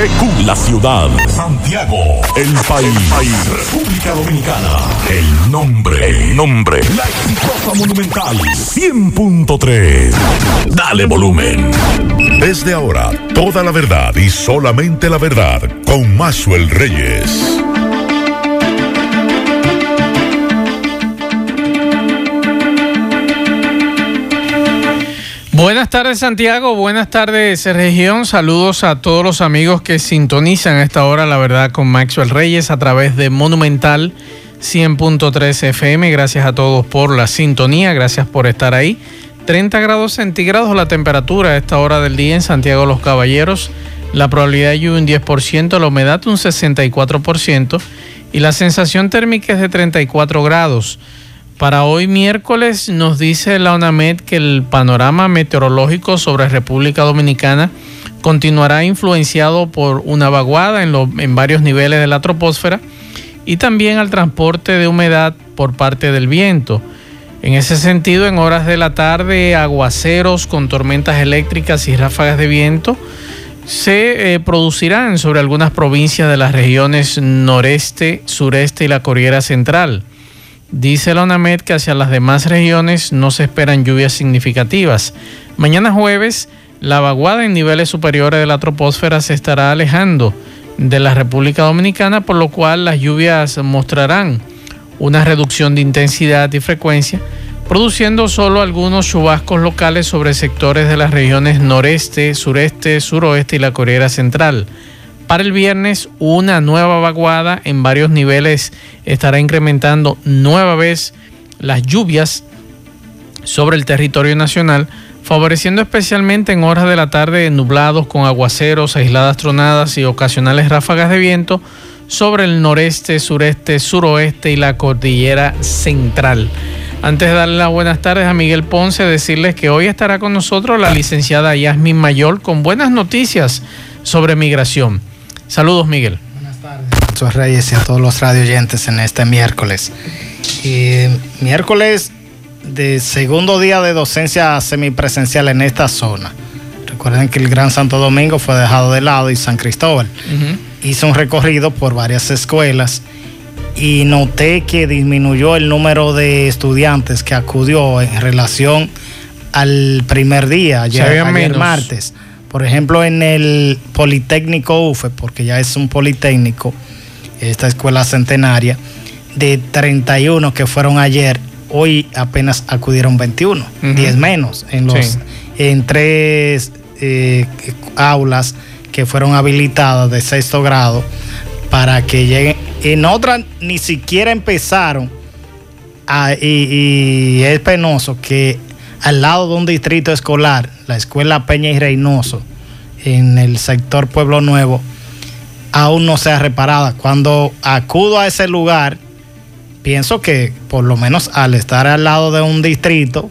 GQ, la ciudad. Santiago, el país. República Dominicana. El nombre, el nombre. La exitosa monumental. 100.3. Dale volumen. Desde ahora, toda la verdad y solamente la verdad con Maxwell Reyes. Buenas tardes Santiago, buenas tardes región, saludos a todos los amigos que sintonizan a esta hora, la verdad, con Maxwell Reyes a través de Monumental 100.3 FM. Gracias a todos por la sintonía, gracias por estar ahí. 30 grados centígrados la temperatura a esta hora del día en Santiago Los Caballeros. La probabilidad de lluvia un 10%, la humedad un 64% y la sensación térmica es de 34 grados. Para hoy miércoles nos dice la UNAMED que el panorama meteorológico sobre República Dominicana continuará influenciado por una vaguada en, varios niveles de la troposfera y también al transporte de humedad por parte del viento. En ese sentido, en horas de la tarde, aguaceros con tormentas eléctricas y ráfagas de viento se eh, producirán sobre algunas provincias de las regiones noreste, sureste y la Corriera Central. Dice la UNAMED que hacia las demás regiones no se esperan lluvias significativas. Mañana jueves, la vaguada en niveles superiores de la troposfera se estará alejando de la República Dominicana, por lo cual las lluvias mostrarán una reducción de intensidad y frecuencia, produciendo solo algunos chubascos locales sobre sectores de las regiones noreste, sureste, suroeste y la Corriera Central. Para el viernes, una nueva vaguada en varios niveles estará incrementando nueva vez las lluvias sobre el territorio nacional, favoreciendo especialmente en horas de la tarde nublados con aguaceros, aisladas tronadas y ocasionales ráfagas de viento sobre el noreste, sureste, suroeste y la cordillera central. Antes de darle las buenas tardes a Miguel Ponce, decirles que hoy estará con nosotros la licenciada Yasmin Mayor con buenas noticias sobre migración. Saludos, Miguel. Buenas tardes. A Reyes y a todos los radio oyentes en este miércoles. Y miércoles de segundo día de docencia semipresencial en esta zona. Recuerden que el Gran Santo Domingo fue dejado de lado y San Cristóbal. Hizo un recorrido por varias escuelas y noté que disminuyó el número de estudiantes que acudió en relación al primer día, ayer, ayer martes. Por ejemplo, en el Politécnico UFE, porque ya es un Politécnico, esta escuela centenaria, de 31 que fueron ayer, hoy apenas acudieron 21, 10 menos en, los, en tres eh, aulas que fueron habilitadas de sexto grado para que lleguen. En otras ni siquiera empezaron. Y es penoso que al lado de un distrito escolar, la escuela Peña y Reynoso, en el sector Pueblo Nuevo, aún no sea reparada. Cuando acudo a ese lugar, pienso que por lo menos al estar al lado de un distrito,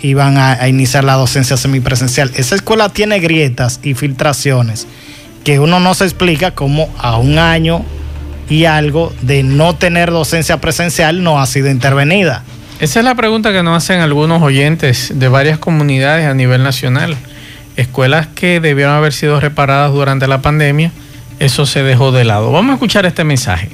iban a, a iniciar la docencia semipresencial. Esa escuela tiene grietas y filtraciones que uno no se explica cómo a un año y algo de no tener docencia presencial no ha sido intervenida. Esa es la pregunta que nos hacen algunos oyentes de varias comunidades a nivel nacional. Escuelas que debieron haber sido reparadas durante la pandemia, eso se dejó de lado. Vamos a escuchar este mensaje.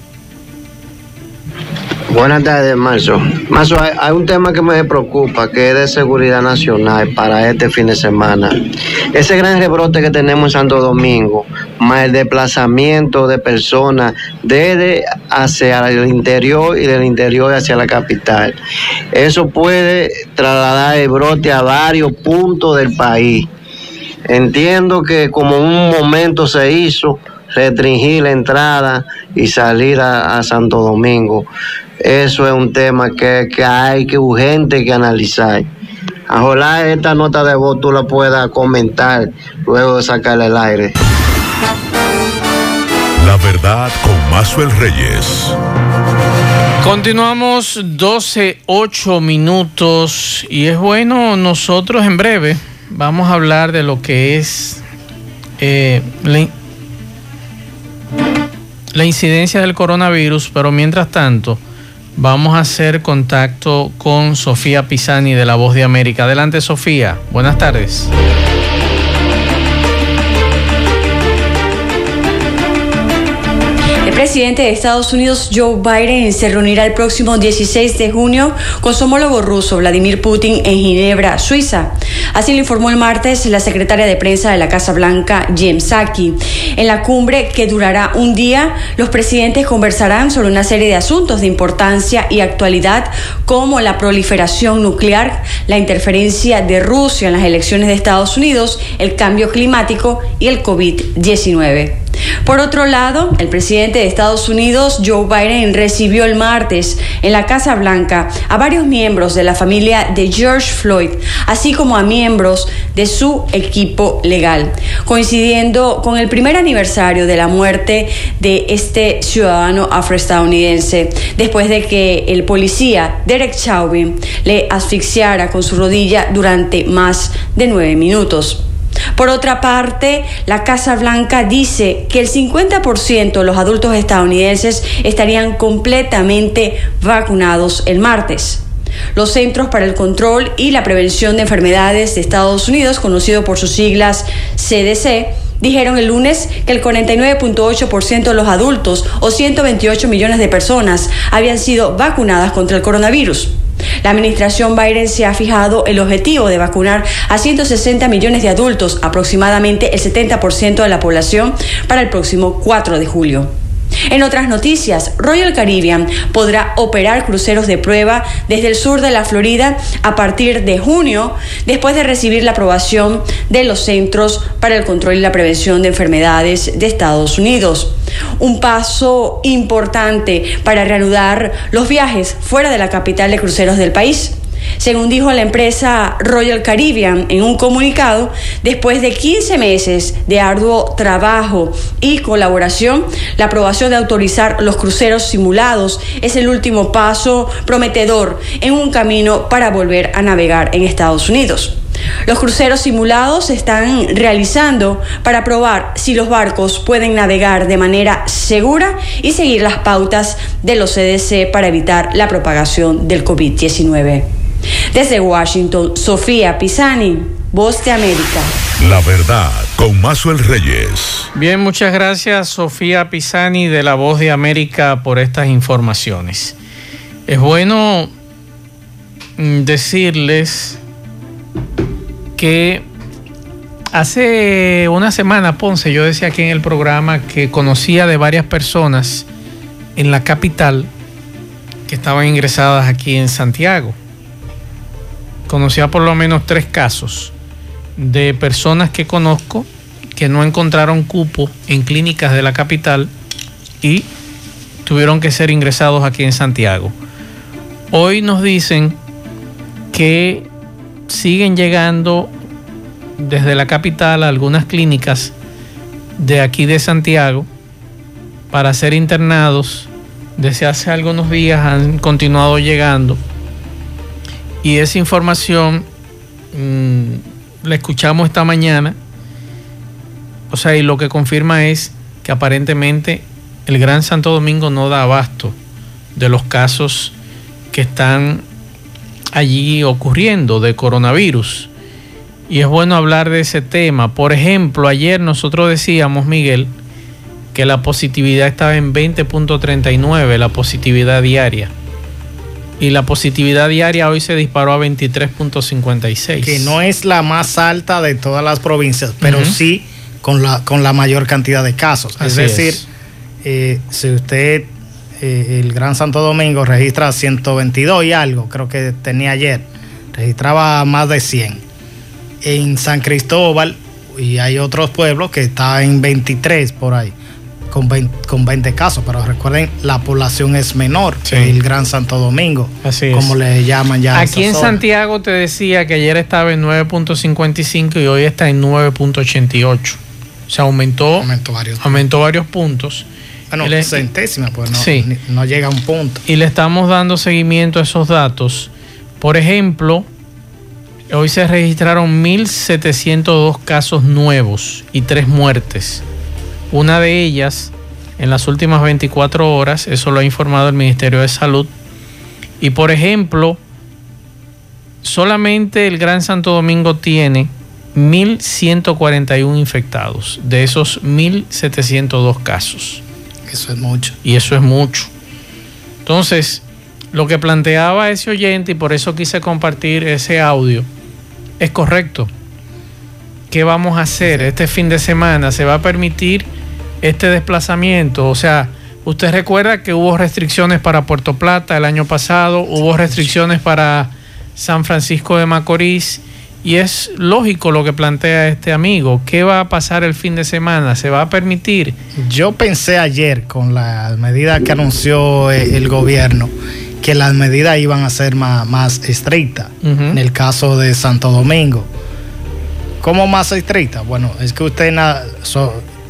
Buenas tardes, Marzo. Marzo, hay, un tema que me preocupa, que es de seguridad nacional para este fin de semana. Ese gran rebrote que tenemos en Santo Domingo, más el desplazamiento de personas desde hacia el interior y del interior hacia la capital. Eso puede trasladar el brote a varios puntos del país. Entiendo que como un momento se hizo, restringir la entrada y salir a Santo Domingo eso es un tema que, hay que urgente que analizar. Ojalá esta nota de voz tú la puedas comentar luego de sacarle el aire. La verdad con Mazuel Reyes. Continuamos 12, 8 minutos y es bueno, nosotros en breve vamos a hablar de lo que es eh, la, la incidencia del coronavirus, pero mientras tanto Vamos a hacer contacto con Sofía Pisani de La Voz de América. Adelante, Sofía. Buenas tardes. El presidente de Estados Unidos, Joe Biden, se reunirá el próximo 16 de junio con su homólogo ruso, Vladimir Putin, en Ginebra, Suiza. Así lo informó el martes la secretaria de prensa de la Casa Blanca, Jem Psaki. En la cumbre, que durará un día, los presidentes conversarán sobre una serie de asuntos de importancia y actualidad, como la proliferación nuclear, la interferencia de Rusia en las elecciones de Estados Unidos, el cambio climático y el COVID-19. Por otro lado, el presidente de Estados Unidos, Joe Biden, recibió el martes en la Casa Blanca a varios miembros de la familia de George Floyd, así como a miembros de su equipo legal, coincidiendo con el primer aniversario de la muerte de este ciudadano afroestadounidense, después de que el policía Derek Chauvin le asfixiara con su rodilla durante más de nueve minutos. Por otra parte, la Casa Blanca dice que el 50% de los adultos estadounidenses estarían completamente vacunados el martes. Los Centros para el Control y la Prevención de Enfermedades de Estados Unidos, conocido por sus siglas CDC, dijeron el lunes que el 49.8% de los adultos o 128 millones de personas habían sido vacunadas contra el coronavirus. La administración Biden se ha fijado el objetivo de vacunar a 160 millones de adultos, aproximadamente el 70% de la población, para el próximo 4 de julio. En otras noticias, Royal Caribbean podrá operar cruceros de prueba desde el sur de la Florida a partir de junio, después de recibir la aprobación de los Centros para el Control y la Prevención de Enfermedades de Estados Unidos. Un paso importante para reanudar los viajes fuera de la capital de cruceros del país según dijo la empresa Royal Caribbean en un comunicado, después de 15 meses de arduo trabajo y colaboración, la aprobación de autorizar los cruceros simulados es el último paso prometedor en un camino para volver a navegar en Estados Unidos. Los cruceros simulados se están realizando para probar si los barcos pueden navegar de manera segura y seguir las pautas de los CDC para evitar la propagación del COVID-19. Desde Washington, Sofía Pisani, Voz de América. La verdad, con Mazuel Reyes. Bien, muchas gracias Sofía Pisani de la Voz de América por estas informaciones. Es bueno mm, decirles que hace una semana, Ponce, yo decía aquí en el programa que conocía de varias personas en la capital que estaban ingresadas aquí en Santiago conocía por lo menos tres casos de personas que conozco que no encontraron cupo en clínicas de la capital y tuvieron que ser ingresados aquí en Santiago. Hoy nos dicen que siguen llegando desde la capital a algunas clínicas de aquí de Santiago para ser internados. Desde hace algunos días han continuado llegando y esa información mm, la escuchamos esta mañana. O sea, y lo que confirma es que aparentemente el Gran Santo Domingo no da abasto de los casos que están allí ocurriendo de coronavirus. Y es bueno hablar de ese tema. Por ejemplo, ayer nosotros decíamos, Miguel, que la positividad estaba en 20.39, la positividad diaria y la positividad diaria hoy se disparó a 23.56. Que no es la más alta de todas las provincias, pero sí con la, con la mayor cantidad de casos. es decir, eh, si usted, eh, el Gran Santo Domingo registra 122 y algo, creo que tenía ayer, registraba más de 100. En San Cristóbal, y hay otros pueblos que está en 23 por ahí con 20, casos, pero recuerden, la población es menor que el Gran Santo Domingo, Así como le llaman ya. Aquí en Santiago te decía que ayer estaba en 9.55 y hoy está en 9.88. O sea, aumentó, aumentó, varios, aumentó varios puntos. Bueno, centésima, pues no, no llega a un punto. Y le estamos dando seguimiento a esos datos. Por ejemplo, hoy se registraron 1.702 casos nuevos y tres muertes. Una de ellas en las últimas 24 horas, eso lo ha informado el Ministerio de Salud. Y por ejemplo, solamente el Gran Santo Domingo tiene 1.141 infectados, de esos 1.702 casos. Eso es mucho. Y eso es mucho. Entonces, lo que planteaba ese oyente, y por eso quise compartir ese audio, es correcto. ¿Qué vamos a hacer este fin de semana? ¿Se va a permitir este desplazamiento? O sea, usted recuerda que hubo restricciones para Puerto Plata el año pasado, hubo restricciones para San Francisco de Macorís y es lógico lo que plantea este amigo. ¿Qué va a pasar el fin de semana? ¿Se va a permitir? Yo pensé ayer con la medida que anunció eh, el gobierno que las medidas iban a ser más, estrictas en el caso de Santo Domingo. ¿Cómo más estrictas? Bueno, es que usted... eh,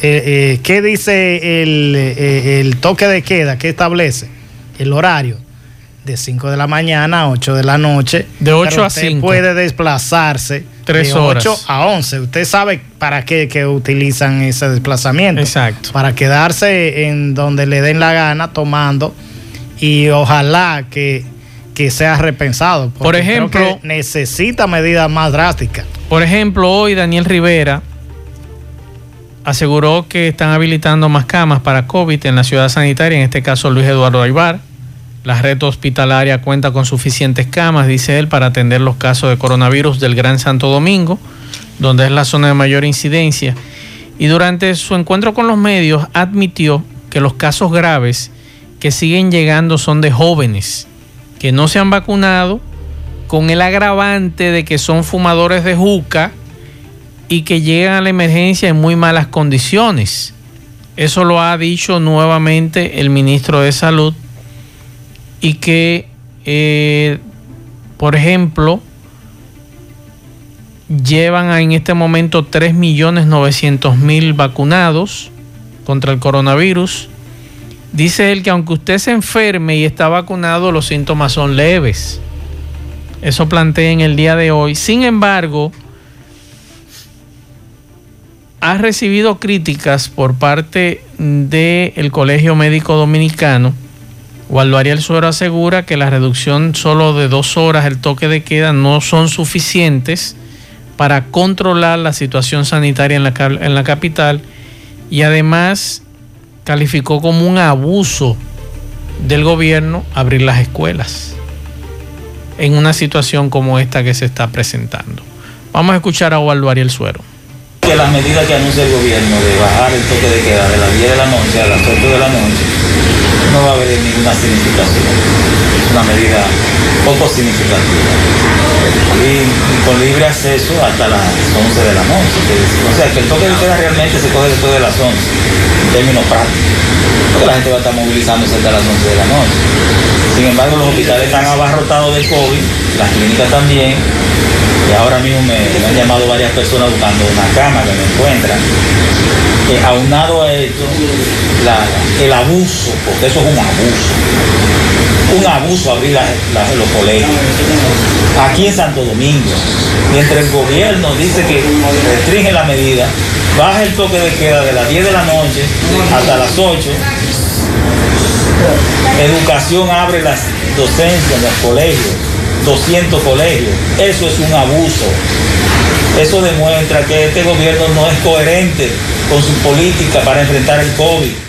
eh, ¿Qué dice el, eh, el toque de queda? ¿Qué establece? El horario de 5 de la mañana a 8 de la noche. De 8 a 5. puede desplazarse Tres de 8 a 11. Usted sabe para qué que utilizan ese desplazamiento. Exacto. Para quedarse en donde le den la gana tomando y ojalá que, sea repensado. Por ejemplo, necesita medidas más drásticas. Por ejemplo, hoy Daniel Rivera aseguró que están habilitando más camas para COVID en la ciudad sanitaria, en este caso Luis Eduardo Aybar. La red hospitalaria cuenta con suficientes camas, dice él, para atender los casos de coronavirus del Gran Santo Domingo, donde es la zona de mayor incidencia. Y durante su encuentro con los medios admitió que los casos graves que siguen llegando son de jóvenes que no se han vacunado con el agravante de que son fumadores de juca y que llegan a la emergencia en muy malas condiciones. Eso lo ha dicho nuevamente el ministro de Salud y que, eh, por ejemplo, llevan en este momento 3.900.000 vacunados contra el coronavirus Dice él que aunque usted se enferme y está vacunado, los síntomas son leves. Eso plantea en el día de hoy. Sin embargo, ha recibido críticas por parte del Colegio Médico Dominicano. Waldo Ariel Suero asegura que la reducción solo de dos horas, el toque de queda, no son suficientes para controlar la situación sanitaria en la, en la capital y además calificó como un abuso del gobierno abrir las escuelas en una situación como esta que se está presentando. Vamos a escuchar a Waldo Ariel Suero. Que las medidas que anuncia el gobierno de bajar el toque de queda de las 10 de la noche a las 8 de la noche no va a haber ninguna significación. Es una medida poco significativa. Y, con libre acceso hasta las 11 de la noche. O sea, que el toque de queda realmente se coge después de las 11 en términos prácticos, porque la gente va a estar movilizándose hasta las 11 de la noche. Sin embargo, los hospitales están abarrotados de COVID, las clínicas también, y ahora mismo me, han llamado varias personas buscando una cama que no encuentran. Eh, aunado a esto, el abuso, porque eso es un abuso, un abuso abrir los colegios. Aquí en Santo Domingo, mientras el gobierno dice que restringe la medida, baja el toque de queda de las 10 de la noche hasta las 8. Educación abre las docencias en los colegios, 200 colegios. Eso es un abuso. Eso demuestra que este gobierno no es coherente con su política para enfrentar el COVID.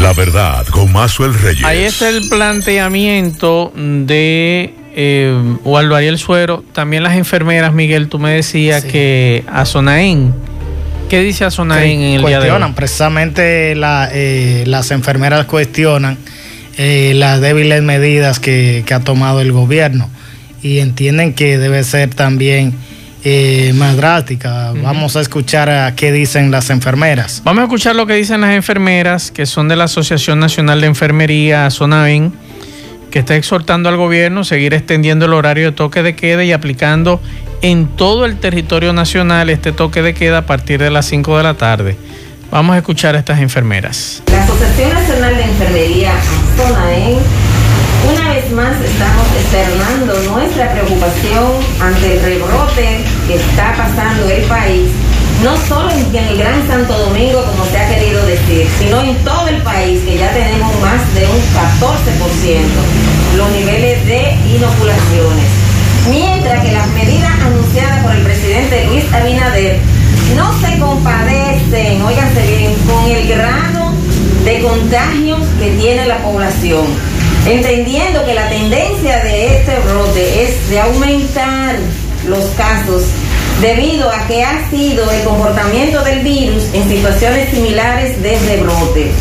La verdad, con Mazuel Reyes. Ahí está el planteamiento de eh, Waldo Ariel Suero, también las enfermeras, Miguel, tú me decías que a Sonaén, ¿qué dice a Sonaén en el día de hoy? Precisamente eh, las enfermeras cuestionan eh, las débiles medidas que, ha tomado el gobierno y entienden que debe ser también eh, más drástica. Vamos a escuchar a qué dicen las enfermeras. Vamos a escuchar lo que dicen las enfermeras, que son de la Asociación Nacional de Enfermería, Sonaén que está exhortando al gobierno a seguir extendiendo el horario de toque de queda y aplicando en todo el territorio nacional este toque de queda a partir de las 5 de la tarde. Vamos a escuchar a estas enfermeras. La Asociación Nacional de Enfermería, ASONAEN, una vez más estamos externando nuestra preocupación ante el rebrote que está pasando el país no solo en el Gran Santo Domingo, como se ha querido decir, sino en todo el país, que ya tenemos más de un 14% los niveles de inoculaciones. Mientras que las medidas anunciadas por el presidente Luis Abinader no se compadecen, óiganse bien, con el gran de contagios que tiene la población, entendiendo que la tendencia de este brote es de aumentar los casos debido a que ha sido el comportamiento del virus en situaciones similares de rebrote,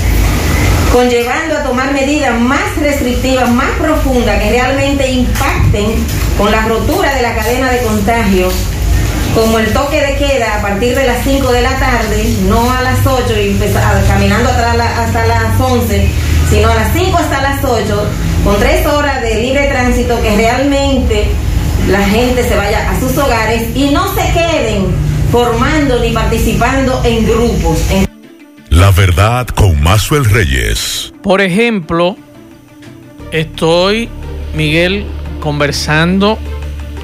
conllevando a tomar medidas más restrictivas, más profundas, que realmente impacten con la rotura de la cadena de contagios, como el toque de queda a partir de las 5 de la tarde, no a las 8 y caminando hasta, hasta las 11, sino a las 5 hasta las 8, con tres horas de libre tránsito que realmente la gente se vaya a sus hogares y no se queden formando ni participando en grupos. La verdad con Mazuel Reyes. Por ejemplo, estoy, Miguel, conversando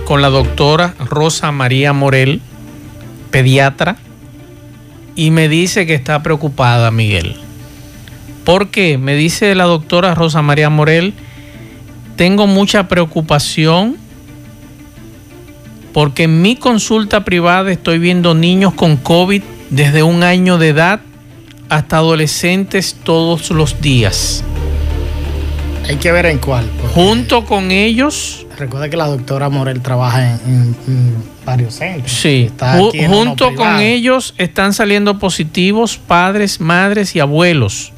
con la doctora Rosa María Morel, pediatra, y me dice que está preocupada, Miguel. ¿Por qué? Me dice la doctora Rosa María Morel, tengo mucha preocupación porque en mi consulta privada estoy viendo niños con COVID desde un año de edad hasta adolescentes todos los días. Hay que ver en cuál. Junto con ellos. Recuerda que la doctora Morel trabaja en, varios centros. Sí, junto con ellos están saliendo positivos padres, madres y abuelos.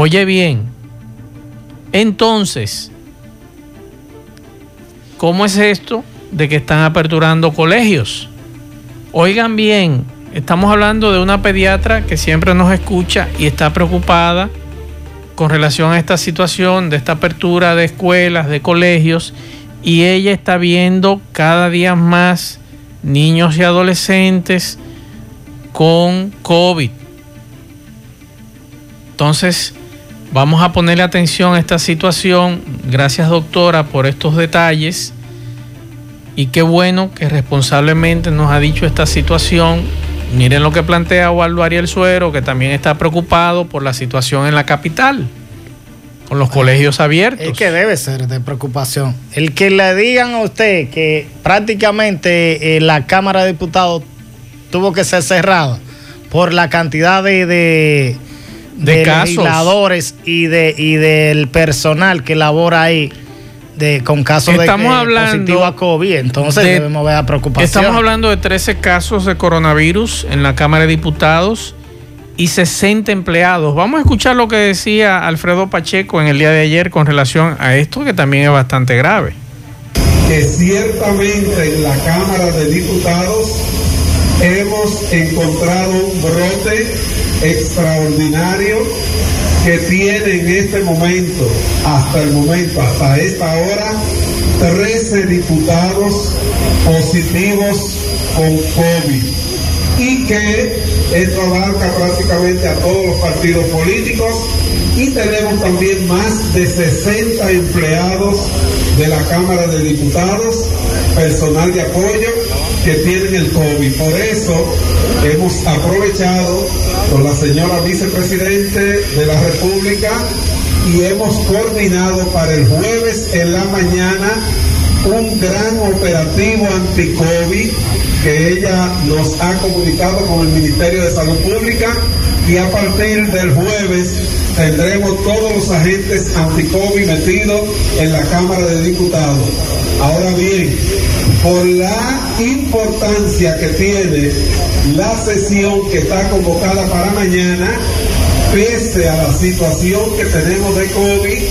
Oye bien, entonces, ¿Cómo es esto de que están aperturando colegios? Oigan bien, estamos hablando de una pediatra que siempre nos escucha y está preocupada con relación a esta situación de esta apertura de escuelas, de colegios, y ella está viendo cada día más niños y adolescentes con COVID. Entonces, Vamos a ponerle atención a esta situación. Gracias doctora por estos detalles. Y qué bueno que responsablemente nos ha dicho esta situación. Miren lo que plantea Waldo Ariel Suero, que también está preocupado por la situación en la capital, con los colegios abiertos. Es que debe ser de preocupación. El que le digan a usted que prácticamente eh, la Cámara de Diputados tuvo que ser cerrada por la cantidad de de, legisladores y de y del personal que labora ahí de, con casos de positivo a COVID, entonces debemos ver preocupación. Estamos hablando de 13 casos de coronavirus en la Cámara de Diputados y 60 empleados. Vamos a escuchar lo que decía Alfredo Pacheco en el día de ayer con relación a esto que también es bastante grave. Que ciertamente en la Cámara de Diputados hemos encontrado un brote extraordinario que tiene en este momento, hasta el momento, hasta esta hora, 13 diputados positivos con COVID y que esto abarca prácticamente a todos los partidos políticos y tenemos también más de 60 empleados de la Cámara de Diputados, personal de apoyo que tienen el COVID. Por eso hemos aprovechado con la señora vicepresidente de la República y hemos coordinado para el jueves en la mañana un gran operativo anti-COVID que ella nos ha comunicado con el Ministerio de Salud Pública y a partir del jueves tendremos todos los agentes anti-COVID metidos en la Cámara de Diputados. Ahora bien, por la importancia que tiene la sesión que está convocada para mañana, pese a la situación que tenemos de COVID,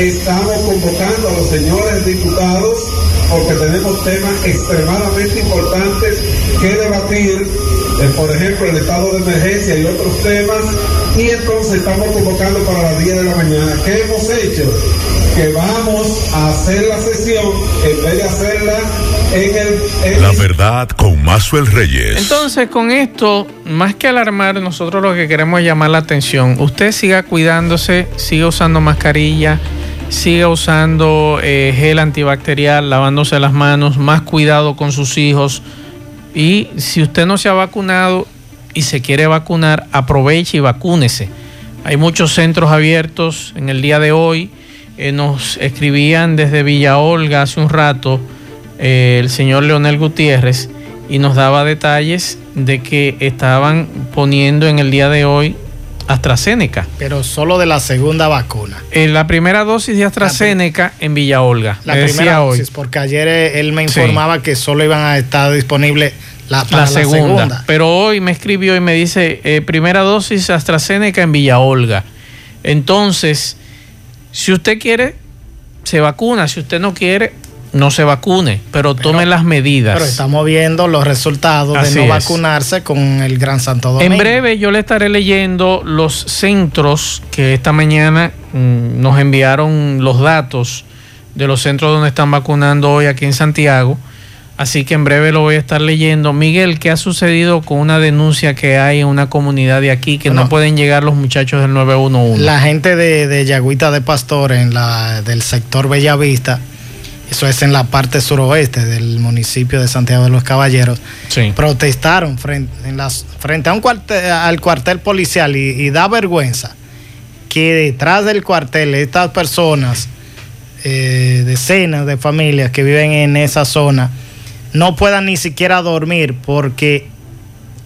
estamos convocando a los señores diputados porque tenemos temas extremadamente importantes que debatir, eh, por ejemplo, el estado de emergencia y otros temas, y entonces estamos convocando para las 10 de la mañana. ¿Qué hemos hecho? Que vamos a hacer la sesión en vez de hacerla en el... la verdad con Mazuel Reyes. Entonces, con esto, más que alarmar, nosotros lo que queremos es llamar la atención. Usted siga cuidándose, siga usando mascarilla siga usando eh, gel antibacterial, lavándose las manos, más cuidado con sus hijos. Y si usted no se ha vacunado y se quiere vacunar, aproveche y vacúnese. Hay muchos centros abiertos en el día de hoy. Eh, nos escribían desde Villa hace un rato eh, el señor Leonel Gutiérrez y nos daba detalles de que estaban poniendo en el día de hoy AstraZeneca. Pero solo de la segunda vacuna. En la primera dosis de AstraZeneca en Villa Olga. La primera hoy. dosis, porque ayer eh, él me Sí. informaba que solo iban a estar disponibles la, para La segunda. Pero hoy me escribió y me dice, eh, primera dosis AstraZeneca en Villa Olga. Entonces, si usted quiere, se vacuna. Si usted no quiere, no se vacune. Pero, tome las medidas. Pero estamos viendo los resultados Así de no es. vacunarse con el Gran Santo Domingo. En breve yo le estaré leyendo los centros que esta mañana mm, nos enviaron los datos de los centros donde están vacunando hoy aquí en Santiago. Así que en breve lo voy a estar leyendo. Miguel, ¿qué ha sucedido con una denuncia que hay en una comunidad de aquí que no pueden llegar los muchachos del 911? La gente de, de Yagüita de Pastor, en la, del sector Bellavista, eso es en la parte suroeste del municipio de Santiago de los Caballeros, Sí. protestaron frente, en las, frente a un cuartel, al cuartel policial y, y da vergüenza que detrás del cuartel estas personas, eh, decenas de familias que viven en esa zona, no puedan ni siquiera dormir porque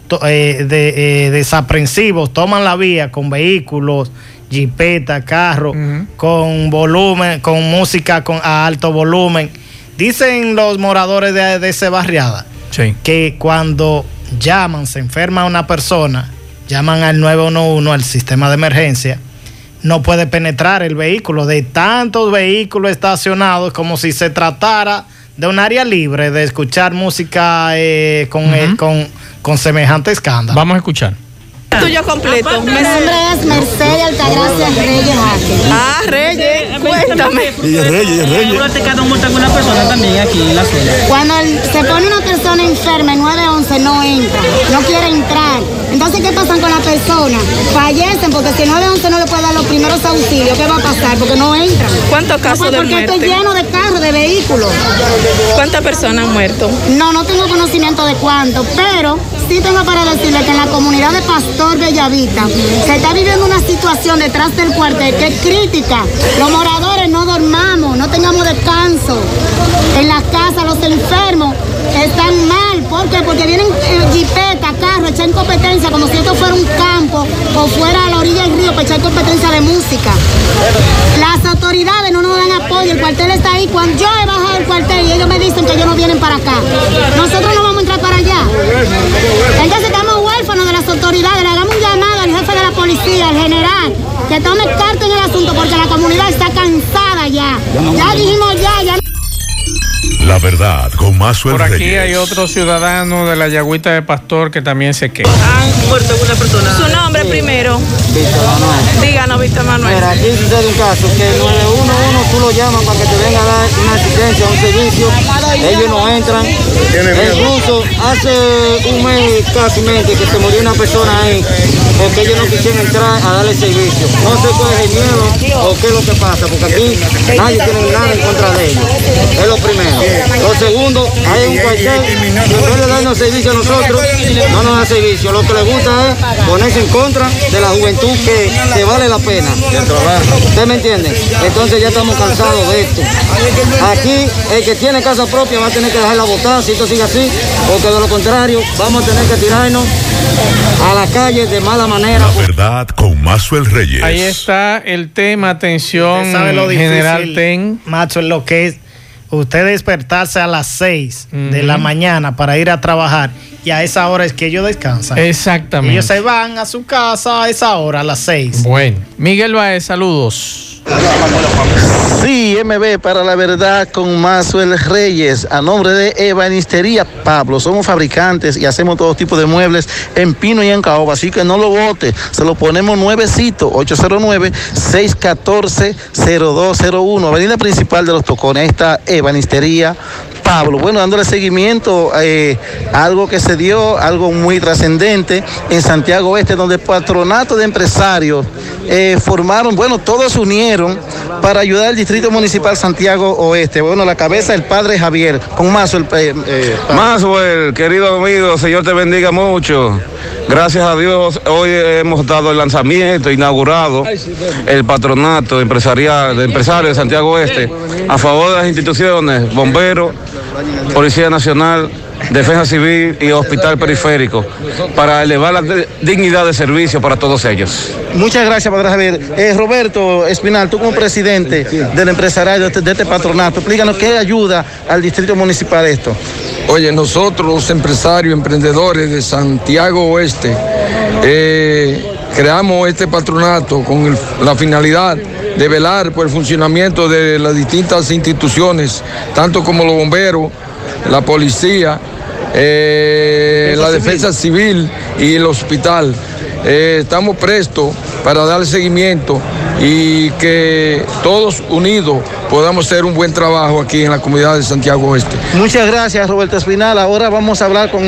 to- eh, de, eh, desaprensivos toman la vía con vehículos, jipeta, carro, con volumen, con música con, a alto volumen. Dicen los moradores de, de esa barriada Sí. que cuando llaman, se enferma una persona, llaman al 911, al sistema de emergencia, no puede penetrar el vehículo de tantos vehículos estacionados como si se tratara de un área libre de escuchar música eh, con, eh, con, con semejante escándalo. Vamos a escuchar. Tuyo completo. Mi nombre es Mercedes Altagracia Reyes Jaque. Ah, Reyes, cuéntame. Y el rey, y el rey. una persona también aquí en la zona. Cuando se pone una persona enferma, el 911 no entra, no quiere entrar. Entonces, ¿qué pasa con la persona? Fallecen porque si el 911 no le puede dar los primeros auxilios, ¿qué va a pasar? Porque no entran. ¿Cuántos casos de Porque estoy muerte? lleno de carros, de vehículos. ¿Cuántas personas han muerto? No, no tengo conocimiento de cuánto, pero sí tengo para decirle que en la comunidad de Pastor Bellavista se está viviendo una situación detrás del cuartel que es crítica. Los moradores no dormamos, no tengamos descanso. En las casas los enfermos están mal. ¿Por qué? Porque vienen eh, jipetas, carros, echar competencia como si esto fuera un campo o fuera a la orilla del río para echar competencia de música. Las autoridades no nos dan apoyo, el cuartel está ahí. Cuando yo he bajado el cuartel y ellos me dicen que ellos no vienen para acá, nosotros La verdad, con Mazuel Por aquí Reyes. hay otro ciudadano de la Yagüita de Pastor que también se queja. Han muerto una persona. Su nombre primero. Díganos, Víctor Manuel. Mira, aquí sucede un caso que el 911 tú lo llamas para que te venga a dar una asistencia, un servicio, ellos no entran. Incluso hace un mes casi mente que se murió una persona ahí porque ellos no quisieron entrar a darle servicio. No sé cuál es el miedo o qué es lo que pasa, porque aquí nadie tiene nada en contra de ellos. Es lo primero. Lo segundo, hay un cuartel que en vez de darnos servicio a nosotros, no nos da servicio. Lo que les gusta es ponerse en contra de la juventud que, que vale la pena. ¿Usted me entiende? Entonces ya estamos cansados de esto. Aquí el que tiene casa propia va a tener que dejarla botar si esto sigue así, porque de lo contrario vamos a tener que tirarnos a la calle de mala manera. La verdad, con Mazuel Reyes. Ahí está el tema, atención, sabe lo General Ten. Macho, es lo que es usted despertarse a las 6 de la mañana para ir a trabajar y a esa hora es que ellos descansan. Exactamente. Ellos se van a su casa a esa hora, a las 6. Bueno, Miguel Baez, saludos. Sí, MB para la verdad con Mazuel Reyes, a nombre de Ebanistería Pablo. Somos fabricantes y hacemos todo tipo de muebles en pino y en caoba, así que no lo bote. Se lo ponemos nuevecito, 809-614-0201, avenida principal de los Tocones. Ahí está Ebanistería Pablo. Bueno, dándole seguimiento eh, a algo que se dio, algo muy trascendente en Santiago Oeste, donde patronato de empresarios eh, formaron, bueno, todos se unieron para ayudar al Distrito Municipal Santiago Oeste. Bueno, la cabeza del padre Javier, con Mazo el... eh, eh, Maxwell, querido amigo, Señor te bendiga mucho. Gracias a Dios, hoy hemos dado el lanzamiento, inaugurado el patronato empresarial de empresarios de Santiago Oeste a favor de las instituciones, bomberos, Policía Nacional, Defensa Civil y Hospital Periférico para elevar la dignidad de servicio para todos ellos. Muchas gracias, Padre Javier. Eh, Roberto Espinal, tú como presidente del empresariado de este, de este patronato, explícanos qué ayuda al distrito municipal esto. Oye, nosotros los empresarios, emprendedores de Santiago Oeste, eh, creamos este patronato con el- la finalidad de velar por el funcionamiento de las distintas instituciones, tanto como los bomberos, la policía, eh, la defensa civil y el hospital. Eh, estamos prestos para dar seguimiento y que todos unidos podamos hacer un buen trabajo aquí en la comunidad de Santiago Oeste. Muchas gracias, Roberto Espinal. Ahora vamos a hablar con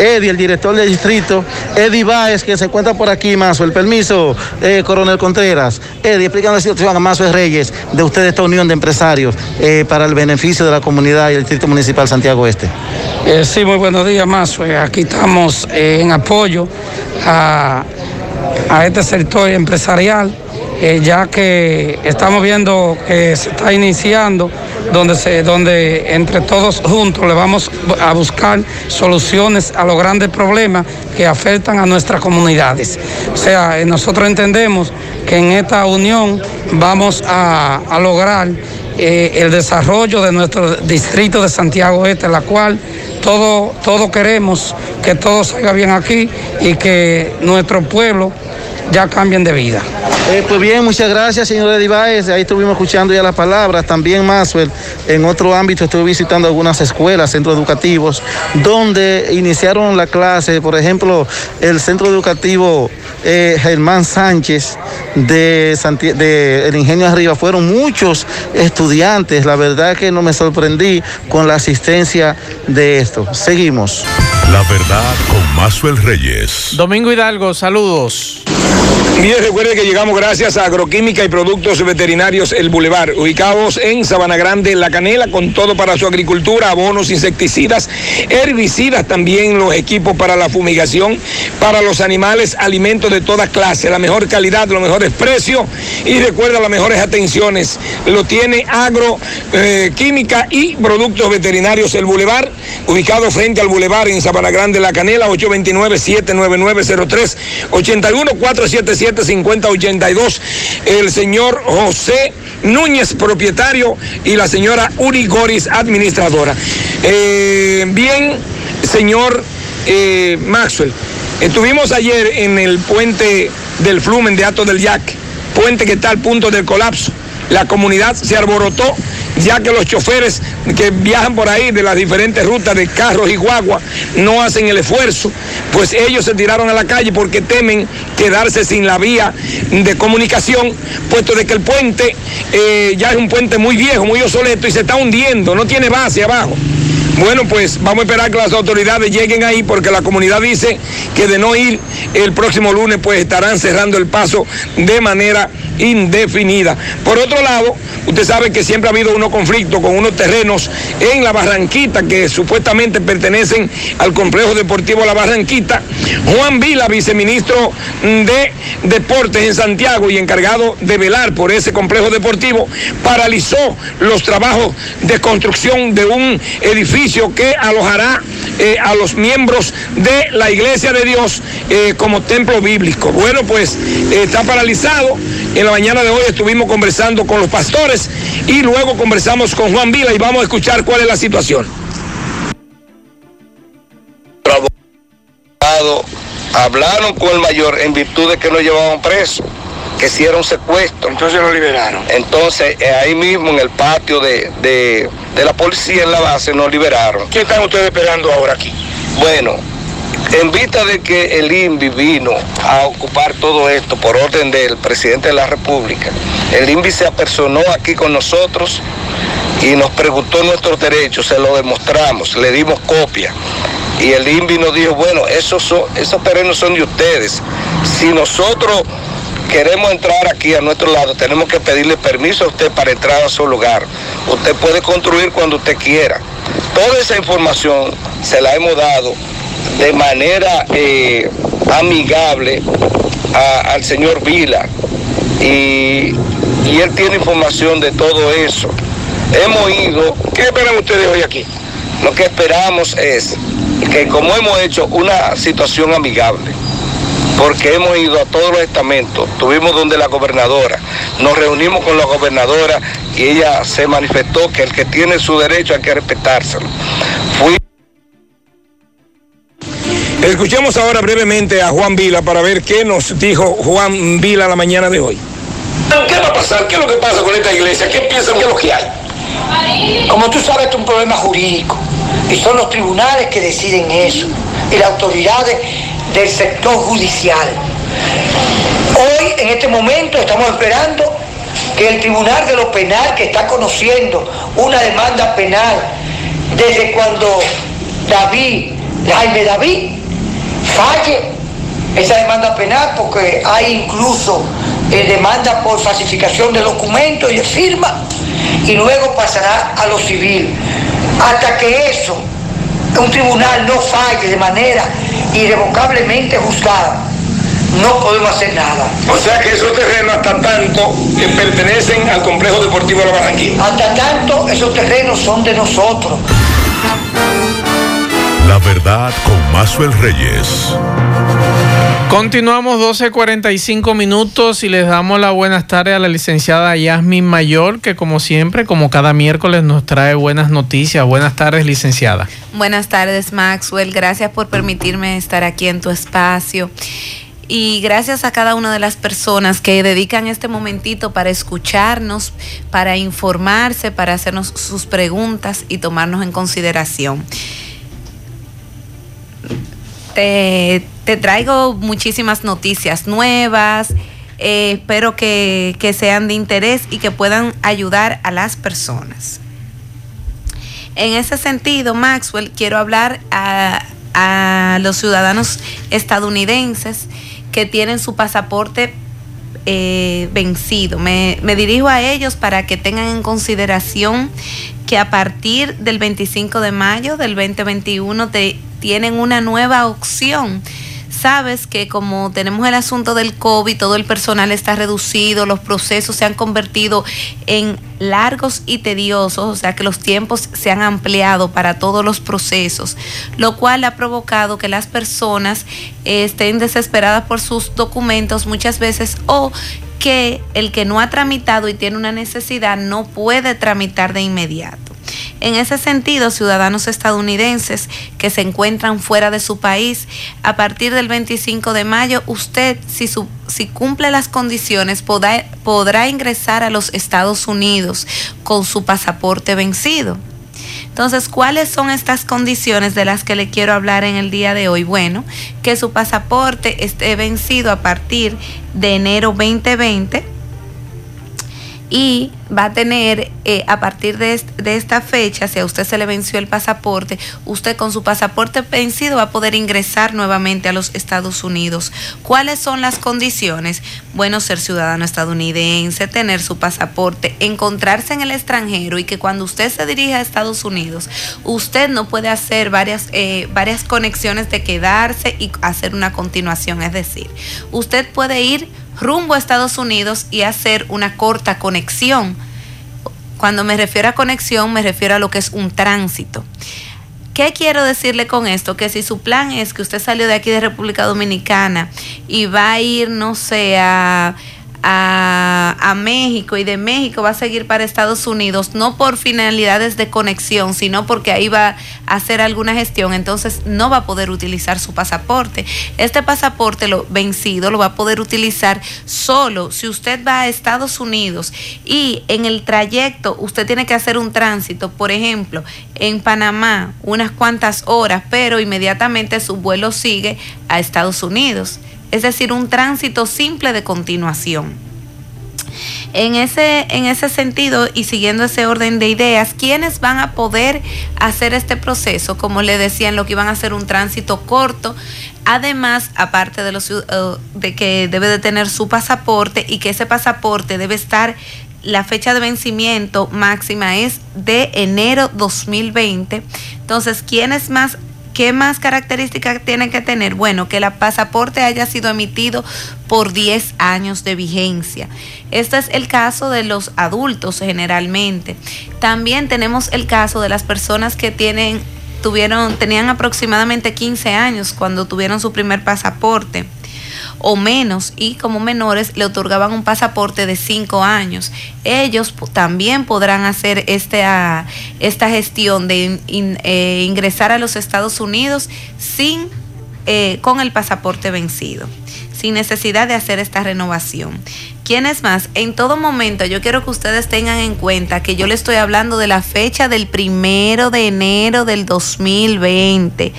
Eddie, el director del distrito, Eddie Báez, que se encuentra por aquí, Mazo. El permiso, eh, Coronel Contreras. Eddie, explícanos la situación a Mazo Reyes de usted, esta unión de empresarios, eh, para el beneficio de la comunidad y el distrito municipal Santiago Oeste. Eh, sí, muy buenos días, Mazo. Aquí estamos eh, en apoyo a, a este sector empresarial, eh, ya que estamos viendo que se está iniciando, donde, se, donde entre todos juntos le vamos a buscar soluciones a los grandes problemas que afectan a nuestras comunidades. O sea, eh, nosotros entendemos que en esta unión vamos a, lograr eh, el desarrollo de nuestro distrito de Santiago Este, la cual todo, todo queremos que todo salga bien aquí y que nuestro pueblo ya cambien de vida. Eh, pues bien, muchas gracias, señor Eddie Báez. Ahí estuvimos escuchando ya las palabras. También Maxwell, en otro ámbito, estuve visitando algunas escuelas, centros educativos, donde iniciaron la clase, por ejemplo, el centro educativo eh, Germán Sánchez de, Santi- de El Ingenio Arriba. Fueron muchos estudiantes. La verdad que no me sorprendí con la asistencia de esto. Seguimos. La verdad con Mazuel Reyes. Domingo Hidalgo, saludos. Bien, recuerde que llegamos gracias a Agroquímica y Productos Veterinarios El Boulevard, ubicados en Sabana Grande, La Canela, con todo para su agricultura, abonos, insecticidas, herbicidas, también los equipos para la fumigación, para los animales, alimentos de toda clase, la mejor calidad, los mejores precios y recuerda las mejores atenciones. Lo tiene Agroquímica y Productos Veterinarios El Boulevard, ubicado frente al Boulevard en Sabana Grande, La Canela, 829-799-0381, 477-5082. El señor José Núñez, propietario, y la señora Uri Goris, administradora. Eh, bien, señor eh, Maxwell, estuvimos ayer en el puente del Flumen de Ato del Yac, puente que está al punto del colapso. La comunidad se arborotó ya que los choferes que viajan por ahí de las diferentes rutas de carros y guagua no hacen el esfuerzo, pues ellos se tiraron a la calle porque temen quedarse sin la vía de comunicación, puesto de que el puente eh, ya es un puente muy viejo, muy obsoleto y se está hundiendo, no tiene base abajo. Bueno, pues vamos a esperar que las autoridades lleguen ahí porque la comunidad dice que de no ir el próximo lunes pues estarán cerrando el paso de manera indefinida. Por otro lado, usted sabe que siempre ha habido unos conflictos con unos terrenos en la Barranquita que supuestamente pertenecen al complejo deportivo La Barranquita. Juan Vila, viceministro de Deportes en Santiago y encargado de velar por ese complejo deportivo, paralizó los trabajos de construcción de un edificio que alojará eh, a los miembros de la Iglesia de Dios eh, como templo bíblico. Bueno, pues eh, está paralizado. En la mañana de hoy estuvimos conversando con los pastores y luego conversamos con Juan Vila y vamos a escuchar cuál es la situación. hablaron con el mayor en virtud de que lo llevaban preso, que hicieron secuestro. Entonces lo liberaron. Entonces, eh, ahí mismo en el patio de, de- de la policía en la base nos liberaron. ¿Qué están ustedes esperando ahora aquí? Bueno, en vista de que el INVI vino a ocupar todo esto por orden del presidente de la República, el INVI se apersonó aquí con nosotros y nos preguntó nuestros derechos, se lo demostramos, le dimos copia. Y el INVI nos dijo, bueno, esos, son, esos terrenos son de ustedes. Si nosotros queremos entrar aquí a nuestro lado, tenemos que pedirle permiso a usted para entrar a su lugar. Usted puede construir cuando usted quiera. Toda esa información se la hemos dado de manera eh, amigable a- al señor Vila y, y él tiene información de todo eso. Hemos ido. ¿Qué esperan ustedes hoy aquí? Lo que esperamos es que como hemos hecho una situación amigable, porque hemos ido a todos los estamentos, tuvimos donde la gobernadora, nos reunimos con la gobernadora y ella se manifestó que el que tiene su derecho hay que respetárselo. Fui Escuchemos ahora brevemente a Juan Vila para ver qué nos dijo Juan Vila la mañana de hoy. ¿Qué va a pasar? ¿Qué es lo que pasa con esta iglesia? ¿Qué piensan que es lo que hay? Como tú sabes, esto es un problema jurídico y son los tribunales que deciden eso y las autoridades del sector judicial. Hoy, en este momento, estamos esperando que el Tribunal de lo Penal, que está conociendo una demanda penal desde cuando David, Jaime David, falle esa demanda penal porque hay incluso eh, demanda por falsificación de documentos y de firma y luego pasará a lo civil. Hasta que eso, un tribunal no falle de manera irrevocablemente juzgada, no podemos hacer nada. O sea que esos terrenos hasta tanto que pertenecen al complejo deportivo de la Barranquilla. Hasta tanto esos terrenos son de nosotros. La verdad con Mazuel Reyes. Continuamos 12.45 minutos y les damos la buenas tardes a la licenciada Yasmin Mayor, que como siempre, como cada miércoles, nos trae buenas noticias. Buenas tardes, licenciada. Buenas tardes, Maxwell. Gracias por permitirme estar aquí en tu espacio. Y gracias a cada una de las personas que dedican este momentito para escucharnos, para informarse, para hacernos sus preguntas y tomarnos en consideración. Te, te traigo muchísimas noticias nuevas. eh, espero que, que sean de interés y que puedan ayudar a las personas. En ese sentido, Maxwell, quiero hablar a, a los ciudadanos estadounidenses que tienen su pasaporte eh, vencido. Me, me dirijo a ellos para que tengan en consideración que a partir del 25 de mayo del 2021 te- tienen una nueva opción. Sabes que como tenemos el asunto del COVID, todo el personal está reducido, los procesos se han convertido en largos y tediosos, o sea que los tiempos se han ampliado para todos los procesos, lo cual ha provocado que las personas estén desesperadas por sus documentos muchas veces o que el que no ha tramitado y tiene una necesidad no puede tramitar de inmediato. En ese sentido, ciudadanos estadounidenses que se encuentran fuera de su país, a partir del 25 de mayo, usted, si, su- cumple las condiciones, podrá, podrá ingresar a los Estados Unidos con su pasaporte vencido. Entonces, ¿cuáles son estas condiciones de las que le quiero hablar en el día de hoy? Bueno, que su pasaporte esté vencido a partir de enero 2020 y va a tener eh, a partir de, est- de esta fecha, si a usted se le venció el pasaporte, usted con su pasaporte vencido va a poder ingresar nuevamente a los Estados Unidos. ¿Cuáles son las condiciones? Bueno, ser ciudadano estadounidense, tener su pasaporte, encontrarse en el extranjero y que cuando usted se dirige a Estados Unidos, usted no puede hacer varias, eh, varias conexiones de quedarse y hacer una continuación. Es decir, usted puede ir rumbo a Estados Unidos y hacer una corta conexión. Cuando me refiero a conexión, me refiero a lo que es un tránsito. ¿Qué quiero decirle con esto? Que si su plan es que usted salió de aquí de República Dominicana y va a ir, no sé, a, a, México y de México va a seguir para Estados Unidos, no por finalidades de conexión, sino porque ahí va a hacer alguna gestión, entonces no va a poder utilizar su pasaporte. Este pasaporte lo vencido lo va a poder utilizar solo si usted va a Estados Unidos y en el trayecto usted tiene que hacer un tránsito, por ejemplo, en Panamá, unas cuantas horas, pero inmediatamente su vuelo sigue a Estados Unidos. Es decir, un tránsito simple de continuación. En ese, en ese sentido y siguiendo ese orden de ideas, ¿quiénes van a poder hacer este proceso? Como le decían, lo que iban a hacer un tránsito corto. Además, aparte de, los, eh, de que debe de tener su pasaporte y que ese pasaporte debe estar, la fecha de vencimiento máxima es de enero 2020. Entonces, ¿quiénes más ¿Qué más características tiene que tener? Bueno, que el pasaporte haya sido emitido por 10 años de vigencia. Este es el caso de los adultos generalmente. También tenemos el caso de las personas que tienen tuvieron tenían aproximadamente 15 años cuando tuvieron su primer pasaporte o menos y como menores le otorgaban un pasaporte de cinco años. Ellos también podrán hacer esta, esta gestión de eh, ingresar a los Estados Unidos sin, eh, con el pasaporte vencido, sin necesidad de hacer esta renovación. ¿Quién más? En todo momento yo quiero que ustedes tengan en cuenta que yo le estoy hablando de la fecha del primero de enero del 2020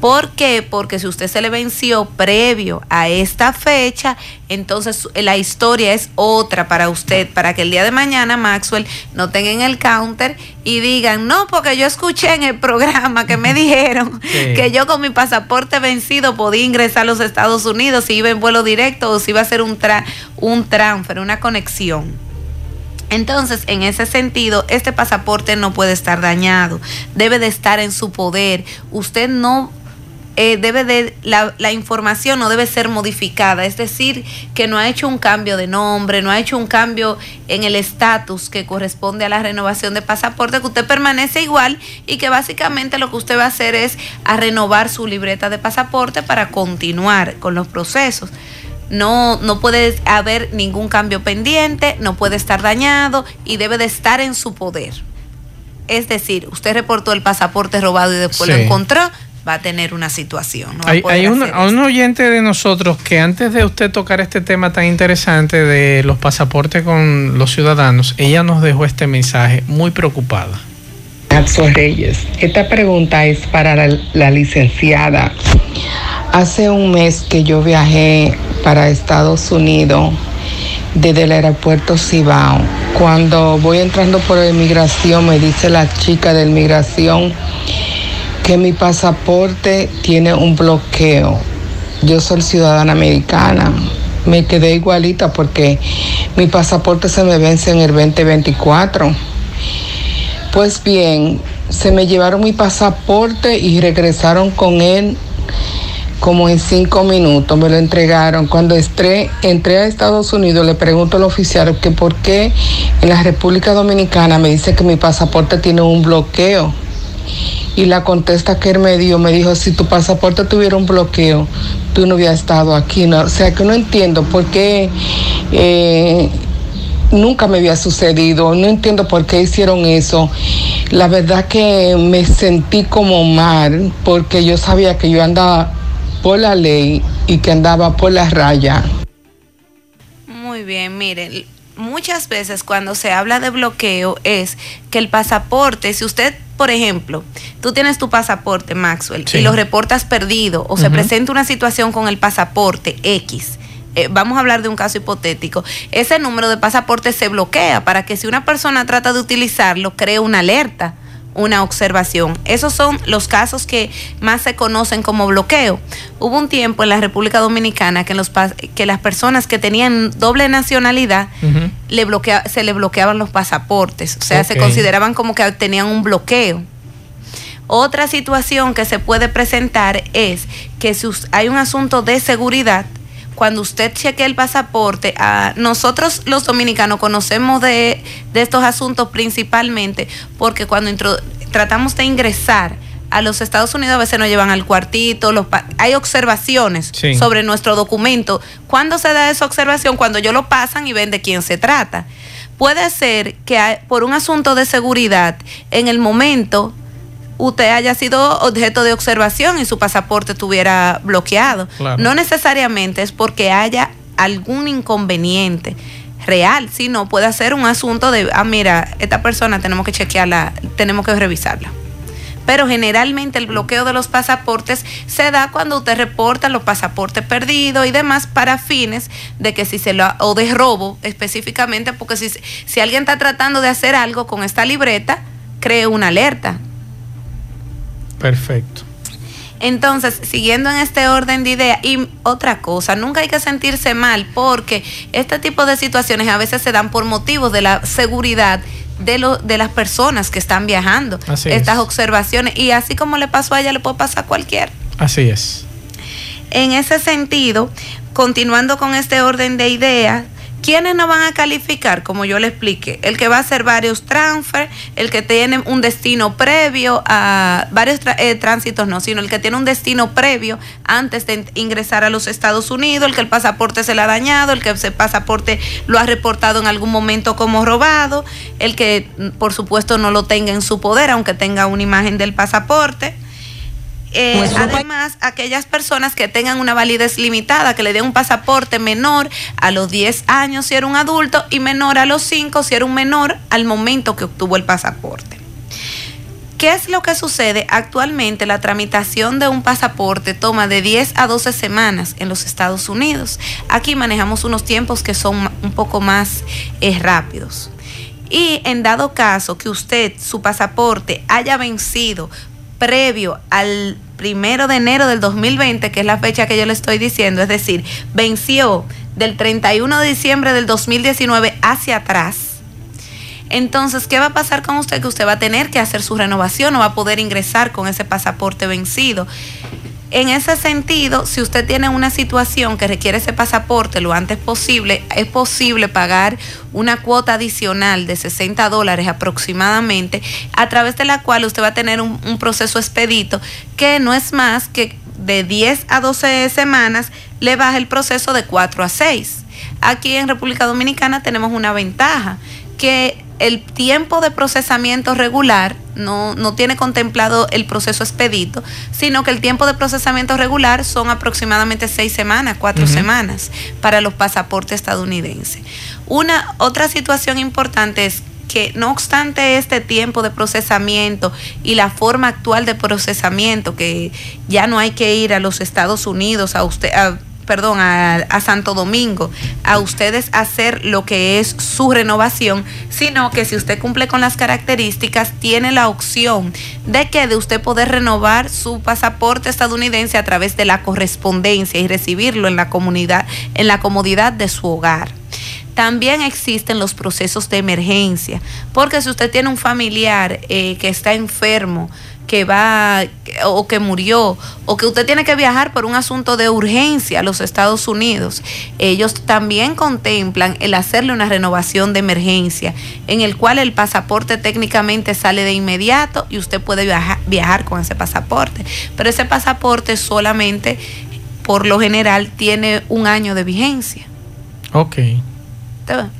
¿Por qué? Porque si usted se le venció previo a esta fecha, entonces la historia es otra para usted, para que el día de mañana Maxwell no tenga en el counter y digan, no, porque yo escuché en el programa que me dijeron que yo con mi pasaporte vencido podía ingresar a los Estados Unidos si iba en vuelo directo o si iba a hacer un, tra un transfer, una conexión. Entonces, en ese sentido, este pasaporte no puede estar dañado, debe de estar en su poder. Usted no eh, debe de, la, la, información no debe ser modificada, es decir, que no ha hecho un cambio de nombre, no ha hecho un cambio en el estatus que corresponde a la renovación de pasaporte, que usted permanece igual y que básicamente lo que usted va a hacer es a renovar su libreta de pasaporte para continuar con los procesos. No, no puede haber ningún cambio pendiente, no puede estar dañado y debe de estar en su poder. Es decir, usted reportó el pasaporte robado y después lo encontró, va a tener una situación. hay, un, oyente de nosotros que antes de usted tocar este tema tan interesante de los pasaportes con los ciudadanos, ella nos dejó este mensaje muy preocupada. Axel Reyes, esta pregunta es para la licenciada. Hace un mes que yo viajé para Estados Unidos desde el aeropuerto Cibao. Cuando voy entrando por la inmigración, me dice la chica de inmigración que mi pasaporte tiene un bloqueo. Yo soy ciudadana americana. Me quedé igualita porque mi pasaporte se me vence en el 2024. Pues bien, se me llevaron mi pasaporte y regresaron con él como en cinco minutos. Me lo entregaron. Cuando entré, a Estados Unidos, le pregunto al oficial que por qué en la República Dominicana me dice que mi pasaporte tiene un bloqueo y la contesta que él me dio, me dijo, si tu pasaporte tuviera un bloqueo, tú no hubieras estado aquí. No, o sea que no entiendo por qué eh, nunca me había sucedido, no entiendo por qué hicieron eso. La verdad que me sentí como mal porque yo sabía que yo andaba por la ley y que andaba por la raya. Muy bien, miren, muchas veces cuando se habla de bloqueo es que el pasaporte, si usted por ejemplo, tú tienes tu pasaporte, Maxwell, y lo reportas perdido o se presenta una situación con el pasaporte X. Eh, vamos a hablar de un caso hipotético. Ese número de pasaporte se bloquea para que si una persona trata de utilizarlo, cree una alerta una observación. Esos son los casos que más se conocen como bloqueo. Hubo un tiempo en la República Dominicana que, los, que las personas que tenían doble nacionalidad le bloquea, se le bloqueaban los pasaportes, o sea, se consideraban como que tenían un bloqueo. Otra situación que se puede presentar es que si hay un asunto de seguridad, cuando usted cheque el pasaporte, a nosotros los dominicanos conocemos de, estos asuntos principalmente porque cuando tratamos de ingresar a los Estados Unidos a veces nos llevan al cuartito, los hay observaciones sobre nuestro documento. ¿Cuándo se da esa observación? Cuando ellos lo pasan y ven de quién se trata. Puede ser que por un asunto de seguridad, en el momento usted haya sido objeto de observación y su pasaporte estuviera bloqueado. No necesariamente es porque haya algún inconveniente real, sino puede ser un asunto de, ah, mira, esta persona tenemos que chequearla, tenemos que revisarla. Pero generalmente el bloqueo de los pasaportes se da cuando usted reporta los pasaportes perdidos y demás para fines de que si se lo, o de robo específicamente, porque si, si alguien está tratando de hacer algo con esta libreta, cree una alerta Perfecto. Entonces, siguiendo en este orden de ideas, y otra cosa, nunca hay que sentirse mal porque este tipo de situaciones a veces se dan por motivos de la seguridad de, lo, de las personas que están viajando. Así estas es. observaciones. Y así como le pasó a ella, le puede pasar a cualquiera. Así es. En ese sentido, continuando con este orden de ideas, ¿quiénes no van a calificar? Como yo le expliqué, el que va a hacer varios transfer, el que tiene un destino previo a varios eh, tránsitos, no, sino el que tiene un destino previo antes de ingresar a los Estados Unidos, el que el pasaporte se le ha dañado, el que ese pasaporte lo ha reportado en algún momento como robado, el que mm, por supuesto no lo tenga en su poder, aunque tenga una imagen del pasaporte. Eh, además, aquellas personas que tengan una validez limitada, que le den un pasaporte menor a los 10 años si era un adulto y menor a los 5 si era un menor al momento que obtuvo el pasaporte. ¿Qué es lo que sucede? Actualmente la tramitación de un pasaporte toma de 10 a 12 semanas en los Estados Unidos. Aquí manejamos unos tiempos que son un poco más eh, rápidos. Y en dado caso que usted, su pasaporte, haya vencido previo al primero de enero del 2020, que es la fecha que yo le estoy diciendo, es decir, venció del 31 de diciembre del 2019 hacia atrás, entonces, ¿qué va a pasar con usted? Que usted va a tener que hacer su renovación, no va a poder ingresar con ese pasaporte vencido. En ese sentido, si usted tiene una situación que requiere ese pasaporte lo antes posible, es posible pagar una cuota adicional de 60 dólares aproximadamente, a través de la cual usted va a tener un, proceso expedito que no es más que de 10 a 12 semanas le baja el proceso de 4 a 6. Aquí en República Dominicana tenemos una ventaja, que el tiempo de procesamiento regular no, no tiene contemplado el proceso expedito, sino que el tiempo de procesamiento regular son aproximadamente seis semanas, cuatro semanas para los pasaportes estadounidenses. Una otra situación importante es que no obstante este tiempo de procesamiento y la forma actual de procesamiento, que ya no hay que ir a los Estados Unidos, a usted, a- perdón, a, Santo Domingo, a ustedes hacer lo que es su renovación, sino que si usted cumple con las características, tiene la opción de que de usted poder renovar su pasaporte estadounidense a través de la correspondencia y recibirlo en la comunidad, en la comodidad de su hogar. También existen los procesos de emergencia, porque si usted tiene un familiar eh, que está enfermo, que va o que murió, o que usted tiene que viajar por un asunto de urgencia a los Estados Unidos, ellos también contemplan el hacerle una renovación de emergencia, en el cual el pasaporte técnicamente sale de inmediato y usted puede viajar, viajar con ese pasaporte. Pero ese pasaporte solamente, por lo general, tiene un año de vigencia. Ok.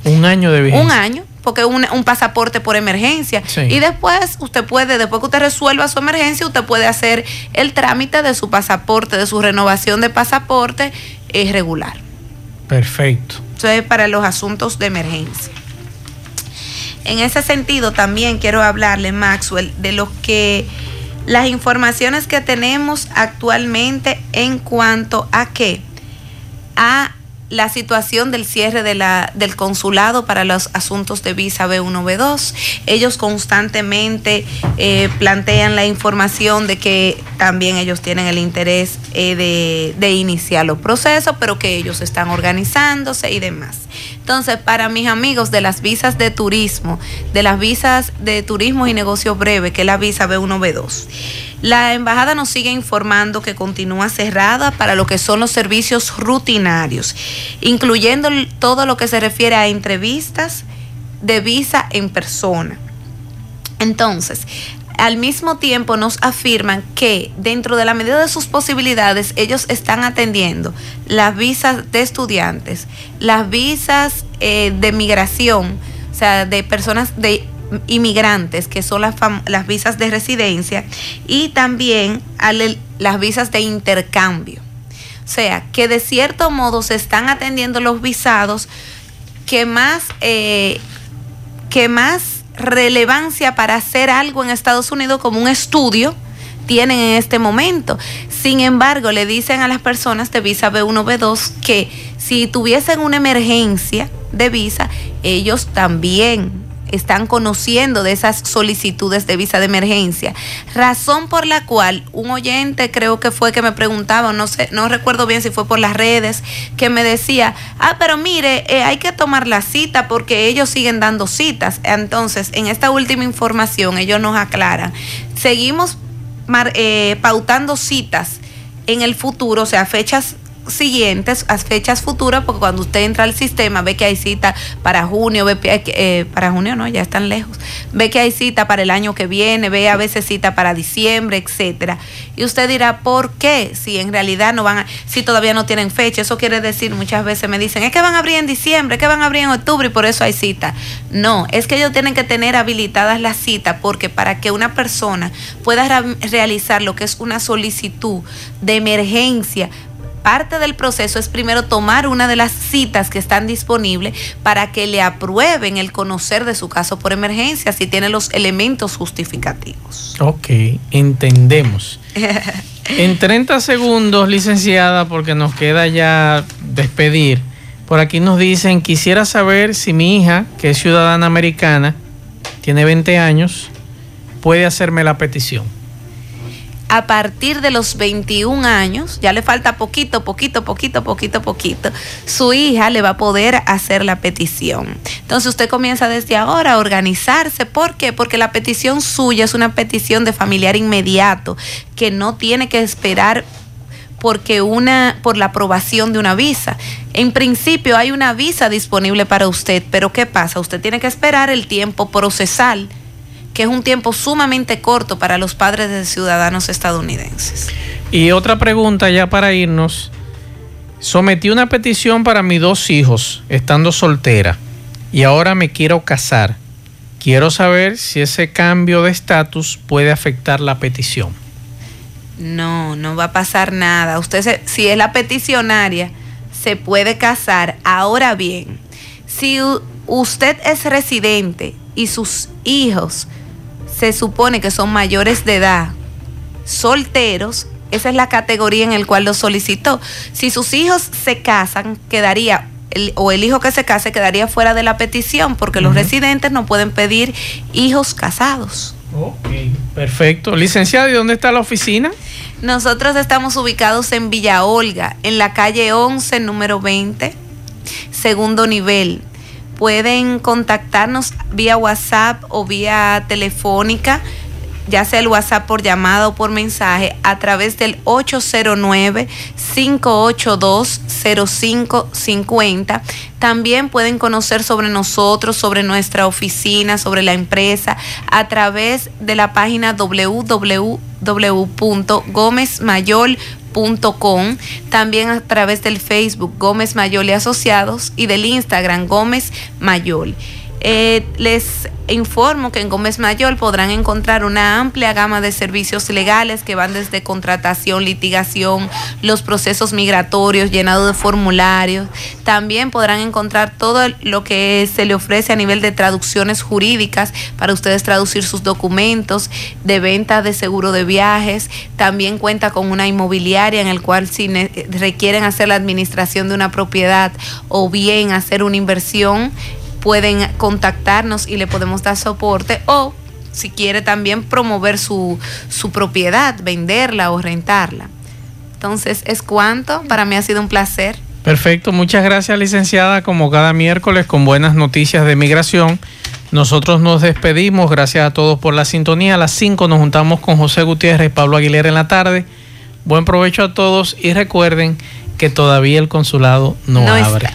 Un año de vigencia. Un año, porque un, un pasaporte por emergencia. Sí. Y después usted puede, después que usted resuelva su emergencia, usted puede hacer el trámite de su pasaporte, de su renovación de pasaporte es regular. Perfecto. Eso es para los asuntos de emergencia. En ese sentido, también quiero hablarle, Maxwell, de lo que las informaciones que tenemos actualmente en cuanto a qué? A la situación del cierre de la, del consulado para los asuntos de visa B1, B2. Ellos constantemente eh, plantean la información de que también ellos tienen el interés eh, de, de iniciar los procesos, pero que ellos están organizándose y demás. Entonces, para mis amigos de las visas de turismo, de las visas de turismo y negocio breve, que es la visa B1, B2, la embajada nos sigue informando que continúa cerrada para lo que son los servicios rutinarios, incluyendo todo lo que se refiere a entrevistas de visa en persona. Entonces, al mismo tiempo nos afirman que dentro de la medida de sus posibilidades ellos están atendiendo las visas de estudiantes, las visas eh, de migración, o sea, de personas de inmigrantes, que son las, las visas de residencia, y también las visas de intercambio. O sea, que de cierto modo se están atendiendo los visados que más, eh, que más relevancia para hacer algo en Estados Unidos como un estudio tienen en este momento. Sin embargo, le dicen a las personas de visa B1, B2 que si tuviesen una emergencia de visa, ellos también están conociendo de esas solicitudes de visa de emergencia. Razón por la cual un oyente creo que fue que me preguntaba, no sé, no recuerdo bien si fue por las redes, que me decía, ah, pero mire, eh, hay que tomar la cita porque ellos siguen dando citas. Entonces, en esta última información, ellos nos aclaran, seguimos eh, pautando citas en el futuro, o sea, fechas siguientes, a fechas futuras, porque cuando usted entra al sistema ve que hay cita para junio, ve eh, para junio no, ya están lejos, ve que hay cita para el año que viene, ve a veces cita para diciembre, etcétera. Y usted dirá, ¿por qué? Si en realidad no van a, si todavía no tienen fecha, eso quiere decir, muchas veces me dicen, es que van a abrir en diciembre, es que van a abrir en octubre y por eso hay cita. No, es que ellos tienen que tener habilitadas las citas porque para que una persona pueda realizar lo que es una solicitud de emergencia, parte del proceso es primero tomar una de las citas que están disponibles para que le aprueben el conocer de su caso por emergencia si tiene los elementos justificativos. Ok, entendemos. en 30 segundos, licenciada, porque nos queda ya despedir. Por aquí nos dicen, quisiera saber si mi hija, que es ciudadana americana, tiene 20 años, puede hacerme la petición a partir de los 21 años, ya le falta poquito, poquito, poquito, poquito, poquito, su hija le va a poder hacer la petición. Entonces usted comienza desde ahora a organizarse. ¿Por qué? Porque la petición suya es una petición de familiar inmediato que no tiene que esperar porque una por la aprobación de una visa. En principio hay una visa disponible para usted, pero ¿qué pasa? Usted tiene que esperar el tiempo procesal que es un tiempo sumamente corto para los padres de ciudadanos estadounidenses. Y otra pregunta ya para irnos. Sometí una petición para mis dos hijos, estando soltera, y ahora me quiero casar. Quiero saber si ese cambio de estatus puede afectar la petición. No, no va a pasar nada. Usted, si es la peticionaria, se puede casar. Ahora bien, si usted es residente y sus hijos se supone que son mayores de edad, solteros, esa es la categoría en la cual lo solicitó. Si sus hijos se casan, quedaría, o el hijo que se case quedaría fuera de la petición, porque los residentes no pueden pedir hijos casados. Ok, perfecto. Licenciado, ¿y dónde está la oficina? Nosotros estamos ubicados en Villa Olga, en la calle 11, número 20, segundo nivel pueden contactarnos vía WhatsApp o vía telefónica, ya sea el WhatsApp por llamada o por mensaje, a través del 809-582-0550. También pueden conocer sobre nosotros, sobre nuestra oficina, sobre la empresa, a través de la página www.gomezmayol.com también a través del Facebook Gómez Mayol y Asociados y del Instagram Gómez Mayol. Eh, les informo que en Gómez Mayor podrán encontrar una amplia gama de servicios legales que van desde contratación, litigación, los procesos migratorios, llenado de formularios. También podrán encontrar todo lo que se le ofrece a nivel de traducciones jurídicas para ustedes traducir sus documentos, de venta de seguro de viajes. También cuenta con una inmobiliaria en el cual si requieren hacer la administración de una propiedad o bien hacer una inversión, pueden contactarnos y le podemos dar soporte o si quiere también promover su, su propiedad, venderla o rentarla. Entonces, ¿es cuanto? Para mí ha sido un placer. Perfecto, muchas gracias licenciada, como cada miércoles con buenas noticias de migración. Nosotros nos despedimos, gracias a todos por la sintonía. A las 5 nos juntamos con José Gutiérrez y Pablo Aguilera en la tarde. Buen provecho a todos y recuerden que todavía el consulado no, abre.